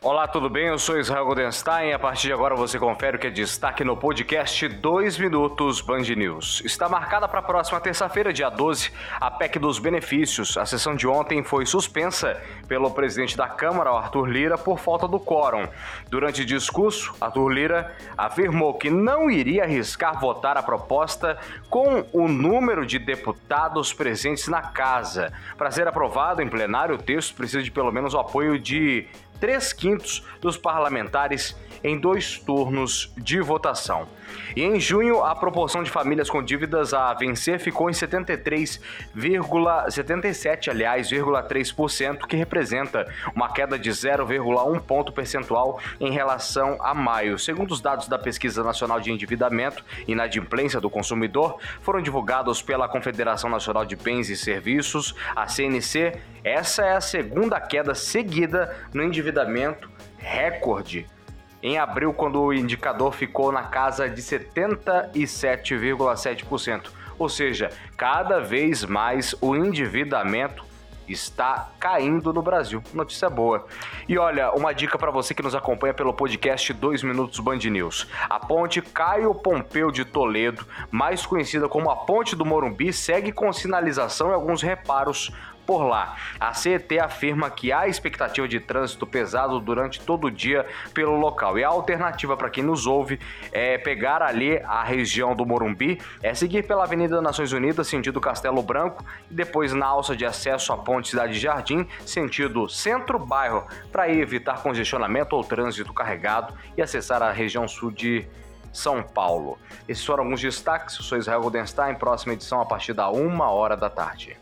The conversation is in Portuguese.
Olá, tudo bem? Eu sou Israel Goldenstein a partir de agora você confere o que é destaque no podcast 2 Minutos Band News. Está marcada para a próxima terça-feira, dia 12, a PEC dos benefícios. A sessão de ontem foi suspensa pelo presidente da Câmara, Arthur Lira, por falta do quórum. Durante o discurso, Arthur Lira afirmou que não iria arriscar votar a proposta com o número de deputados presentes na casa. Para ser aprovado em plenário, o texto precisa de pelo menos o apoio de três quintos dos parlamentares em dois turnos de votação. E em junho, a proporção de famílias com dívidas a vencer ficou em 73,77, aliás, 3%, que representa uma queda de 0,1 ponto percentual em relação a maio. Segundo os dados da Pesquisa Nacional de Endividamento e Inadimplência do Consumidor, foram divulgados pela Confederação Nacional de Bens e Serviços, a CNC, essa é a segunda queda seguida no endividamento recorde em abril, quando o indicador ficou na casa de 77,7%. Ou seja, cada vez mais o endividamento está caindo no Brasil. Notícia boa. E olha, uma dica para você que nos acompanha pelo podcast 2 Minutos Band News. A ponte Caio Pompeu de Toledo, mais conhecida como a Ponte do Morumbi, segue com sinalização e alguns reparos por lá. A CET afirma que há expectativa de trânsito pesado durante todo o dia pelo local. E a alternativa para quem nos ouve é pegar ali a região do Morumbi, é seguir pela Avenida Nações Unidas, sentido Castelo Branco, e depois na alça de acesso à Ponte Cidade Jardim, sentido centro-bairro, para evitar congestionamento ou trânsito carregado e acessar a região sul de são Paulo. Esses foram alguns destaques. Eu sou Israel Goldenstein. Próxima edição a partir da uma hora da tarde.